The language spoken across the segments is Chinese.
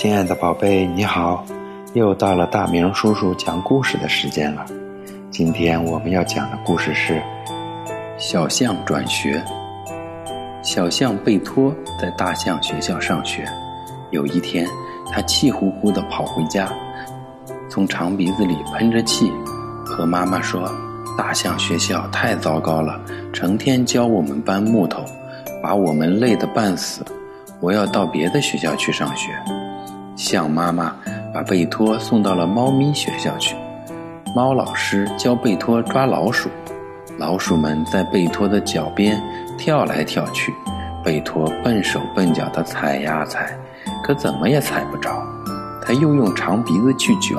亲爱的宝贝，你好！又到了大明叔叔讲故事的时间了。今天我们要讲的故事是《小象转学》。小象贝托在大象学校上学。有一天，他气呼呼地跑回家，从长鼻子里喷着气，和妈妈说：“大象学校太糟糕了，成天教我们搬木头，把我们累得半死。我要到别的学校去上学。”象妈妈把贝托送到了猫咪学校去。猫老师教贝托抓老鼠，老鼠们在贝托的脚边跳来跳去，贝托笨手笨脚地踩呀踩，可怎么也踩不着。他又用长鼻子去卷，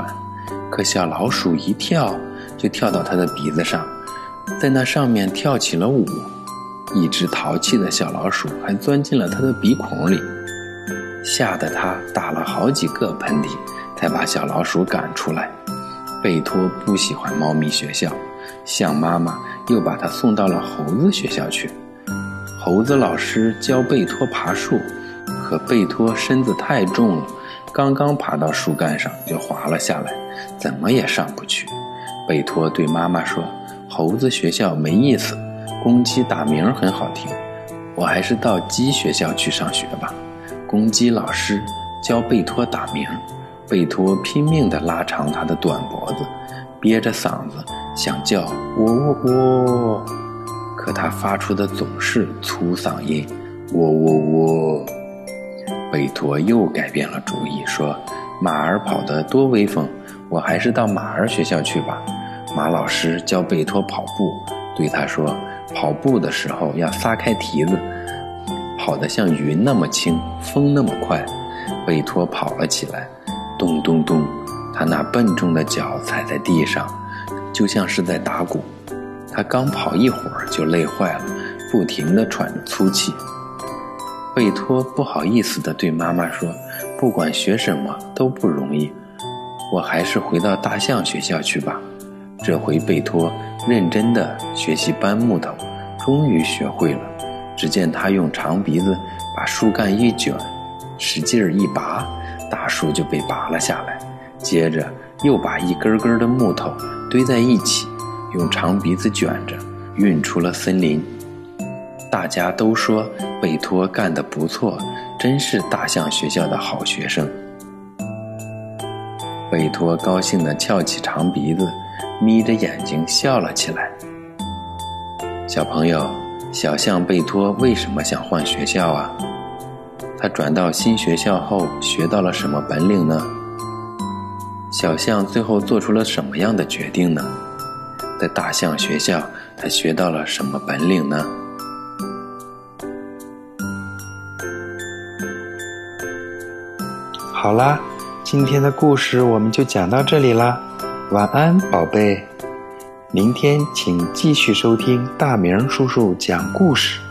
可小老鼠一跳就跳到他的鼻子上，在那上面跳起了舞。一只淘气的小老鼠还钻进了他的鼻孔里。吓得他打了好几个喷嚏，才把小老鼠赶出来。贝托不喜欢猫咪学校，象妈妈又把他送到了猴子学校去。猴子老师教贝托爬树，可贝托身子太重了，刚刚爬到树干上就滑了下来，怎么也上不去。贝托对妈妈说：“猴子学校没意思，公鸡打鸣很好听，我还是到鸡学校去上学吧。”公鸡老师教贝托打鸣，贝托拼命地拉长他的短脖子，憋着嗓子想叫喔喔喔，可他发出的总是粗嗓音，喔喔喔。贝托又改变了主意，说：“马儿跑得多威风，我还是到马儿学校去吧。”马老师教贝托跑步，对他说：“跑步的时候要撒开蹄子。”跑得像云那么轻，风那么快，贝托跑了起来，咚咚咚，他那笨重的脚踩在地上，就像是在打鼓。他刚跑一会儿就累坏了，不停地喘着粗气。贝托不好意思地对妈妈说：“不管学什么都不容易，我还是回到大象学校去吧。”这回贝托认真地学习搬木头，终于学会了。只见他用长鼻子把树干一卷，使劲儿一拔，大树就被拔了下来。接着又把一根根的木头堆在一起，用长鼻子卷着，运出了森林。大家都说贝托干得不错，真是大象学校的好学生。贝托高兴地翘起长鼻子，眯着眼睛笑了起来。小朋友。小象贝托为什么想换学校啊？他转到新学校后学到了什么本领呢？小象最后做出了什么样的决定呢？在大象学校，他学到了什么本领呢？好啦，今天的故事我们就讲到这里啦，晚安，宝贝。明天请继续收听大明叔叔讲故事。